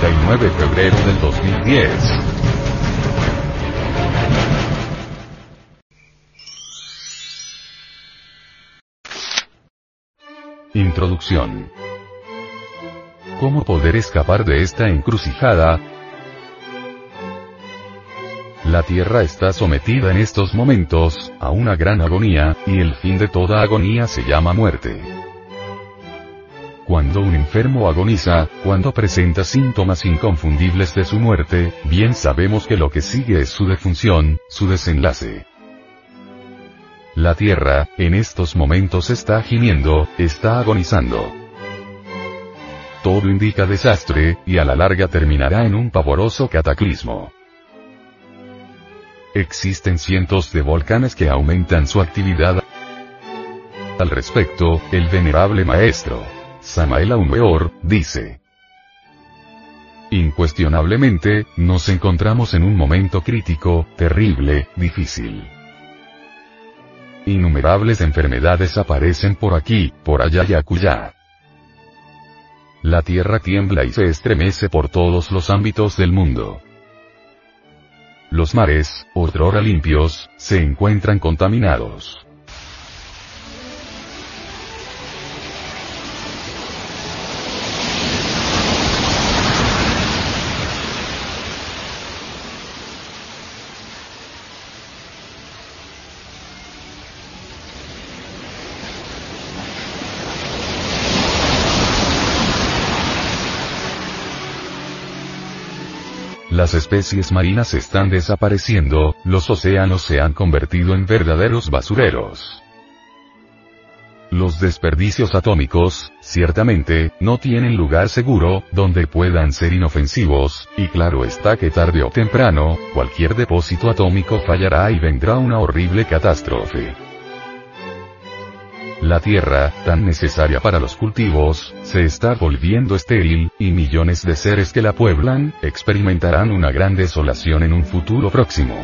39 de febrero del 2010. Introducción. ¿Cómo poder escapar de esta encrucijada? La Tierra está sometida en estos momentos, a una gran agonía, y el fin de toda agonía se llama muerte. Cuando un enfermo agoniza, cuando presenta síntomas inconfundibles de su muerte, bien sabemos que lo que sigue es su defunción, su desenlace. La Tierra, en estos momentos está gimiendo, está agonizando. Todo indica desastre, y a la larga terminará en un pavoroso cataclismo. Existen cientos de volcanes que aumentan su actividad. Al respecto, el venerable maestro, Samael Aumeor, dice. Incuestionablemente, nos encontramos en un momento crítico, terrible, difícil. Innumerables enfermedades aparecen por aquí, por allá y acullá. La tierra tiembla y se estremece por todos los ámbitos del mundo. Los mares, otrora limpios, se encuentran contaminados. Las especies marinas están desapareciendo, los océanos se han convertido en verdaderos basureros. Los desperdicios atómicos, ciertamente, no tienen lugar seguro, donde puedan ser inofensivos, y claro está que tarde o temprano, cualquier depósito atómico fallará y vendrá una horrible catástrofe. La tierra, tan necesaria para los cultivos, se está volviendo estéril, y millones de seres que la pueblan, experimentarán una gran desolación en un futuro próximo.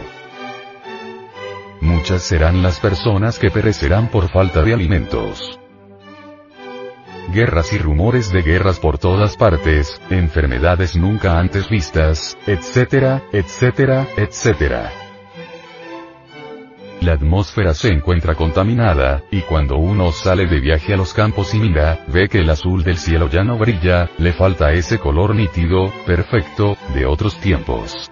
Muchas serán las personas que perecerán por falta de alimentos. Guerras y rumores de guerras por todas partes, enfermedades nunca antes vistas, etcétera, etcétera, etcétera. La atmósfera se encuentra contaminada, y cuando uno sale de viaje a los campos y mira, ve que el azul del cielo ya no brilla, le falta ese color nítido, perfecto, de otros tiempos.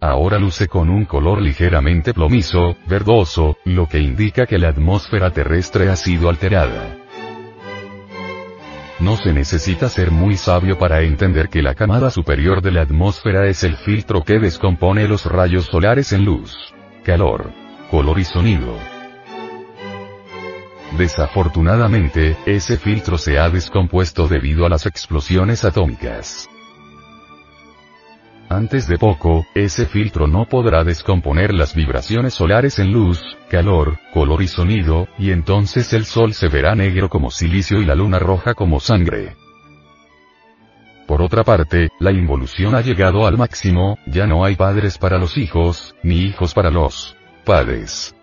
Ahora luce con un color ligeramente plomizo, verdoso, lo que indica que la atmósfera terrestre ha sido alterada. No se necesita ser muy sabio para entender que la camada superior de la atmósfera es el filtro que descompone los rayos solares en luz calor, color y sonido. Desafortunadamente, ese filtro se ha descompuesto debido a las explosiones atómicas. Antes de poco, ese filtro no podrá descomponer las vibraciones solares en luz, calor, color y sonido, y entonces el sol se verá negro como silicio y la luna roja como sangre. Por otra parte, la involución ha llegado al máximo, ya no hay padres para los hijos, ni hijos para los padres.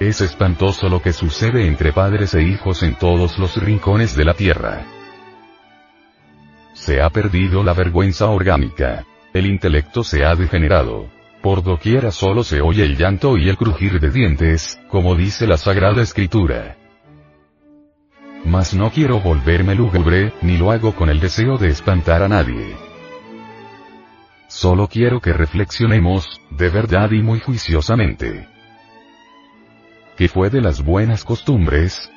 Es espantoso lo que sucede entre padres e hijos en todos los rincones de la Tierra. Se ha perdido la vergüenza orgánica. El intelecto se ha degenerado. Por doquiera solo se oye el llanto y el crujir de dientes, como dice la Sagrada Escritura. Mas no quiero volverme lúgubre, ni lo hago con el deseo de espantar a nadie. Solo quiero que reflexionemos, de verdad y muy juiciosamente. ¿Qué fue de las buenas costumbres?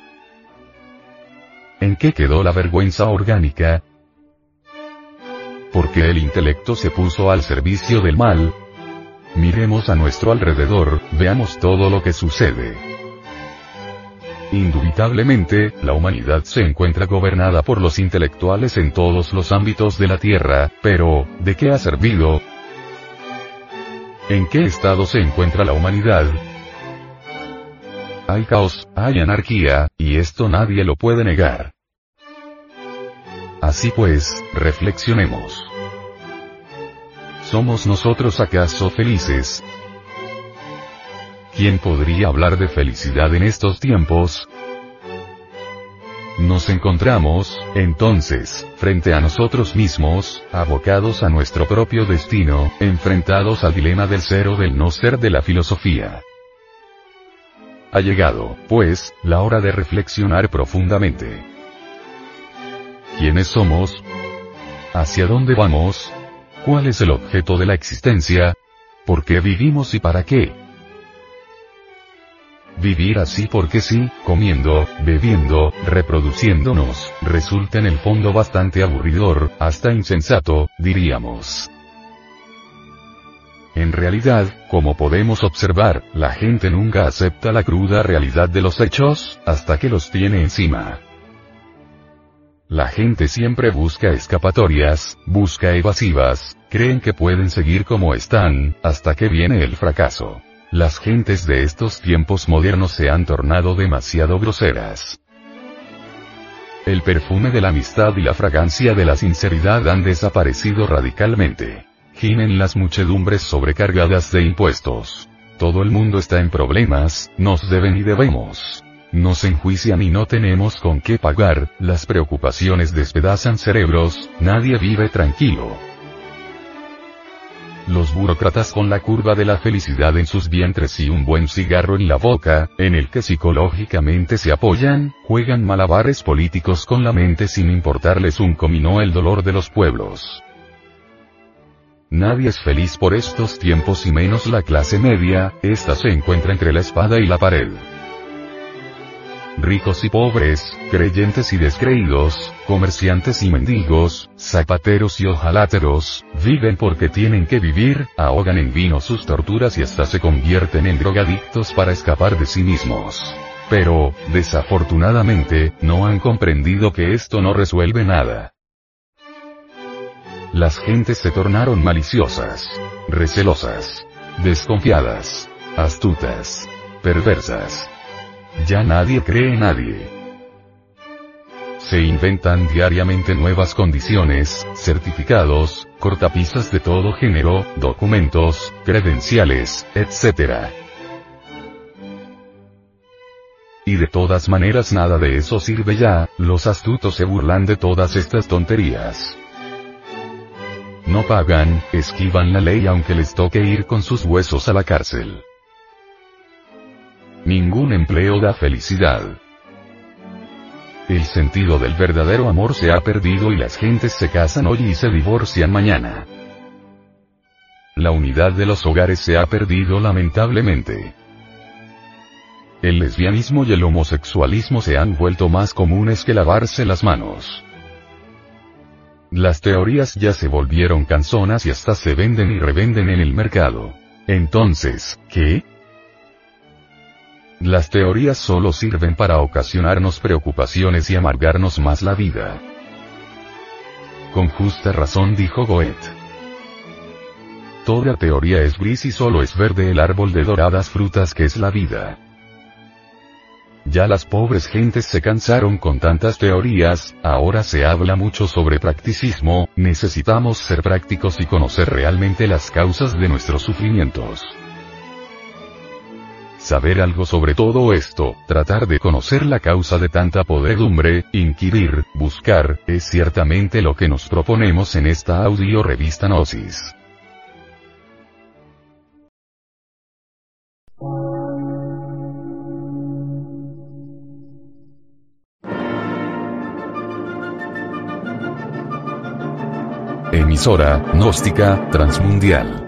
¿En qué quedó la vergüenza orgánica? Porque el intelecto se puso al servicio del mal. Miremos a nuestro alrededor, veamos todo lo que sucede. Indubitablemente, la humanidad se encuentra gobernada por los intelectuales en todos los ámbitos de la Tierra, pero, ¿de qué ha servido? ¿En qué estado se encuentra la humanidad? Hay caos, hay anarquía, y esto nadie lo puede negar. Así pues, reflexionemos. ¿Somos nosotros acaso felices? ¿Quién podría hablar de felicidad en estos tiempos? nos encontramos, entonces, frente a nosotros mismos, abocados a nuestro propio destino, enfrentados al dilema del ser o del no ser de la filosofía. Ha llegado, pues, la hora de reflexionar profundamente. ¿Quiénes somos? ¿Hacia dónde vamos? ¿Cuál es el objeto de la existencia? ¿Por qué vivimos y para qué? Vivir así porque sí, comiendo, bebiendo, reproduciéndonos, resulta en el fondo bastante aburridor, hasta insensato, diríamos. En realidad, como podemos observar, la gente nunca acepta la cruda realidad de los hechos, hasta que los tiene encima. La gente siempre busca escapatorias, busca evasivas, creen que pueden seguir como están, hasta que viene el fracaso. Las gentes de estos tiempos modernos se han tornado demasiado groseras. El perfume de la amistad y la fragancia de la sinceridad han desaparecido radicalmente. Gimen las muchedumbres sobrecargadas de impuestos. Todo el mundo está en problemas, nos deben y debemos. Nos enjuician y no tenemos con qué pagar, las preocupaciones despedazan cerebros, nadie vive tranquilo. Los burócratas con la curva de la felicidad en sus vientres y un buen cigarro en la boca, en el que psicológicamente se apoyan, juegan malabares políticos con la mente sin importarles un comino el dolor de los pueblos. Nadie es feliz por estos tiempos y menos la clase media, esta se encuentra entre la espada y la pared. Ricos y pobres, creyentes y descreídos, comerciantes y mendigos, zapateros y ojaláteros, viven porque tienen que vivir, ahogan en vino sus torturas y hasta se convierten en drogadictos para escapar de sí mismos. Pero, desafortunadamente, no han comprendido que esto no resuelve nada. Las gentes se tornaron maliciosas, recelosas, desconfiadas, astutas, perversas. Ya nadie cree nadie. Se inventan diariamente nuevas condiciones, certificados, cortapisas de todo género, documentos, credenciales, etc. Y de todas maneras nada de eso sirve ya, los astutos se burlan de todas estas tonterías no pagan, esquivan la ley aunque les toque ir con sus huesos a la cárcel. Empleo da felicidad. El sentido del verdadero amor se ha perdido y las gentes se casan hoy y se divorcian mañana. La unidad de los hogares se ha perdido lamentablemente. El lesbianismo y el homosexualismo se han vuelto más comunes que lavarse las manos. Las teorías ya se volvieron canzonas y hasta se venden y revenden en el mercado. Entonces, ¿qué? Las teorías solo sirven para ocasionarnos preocupaciones y amargarnos más la vida. Con justa razón dijo Goethe. Toda teoría es gris y solo es verde el árbol de doradas frutas que es la vida. Ya las pobres gentes se cansaron con tantas teorías, ahora se habla mucho sobre practicismo, necesitamos ser prácticos y conocer realmente las causas de nuestros sufrimientos. Saber algo sobre todo esto, tratar de conocer la causa de tanta podredumbre, inquirir, buscar, es ciertamente lo que nos proponemos en esta audio revista Gnosis. Emisora, gnóstica, transmundial.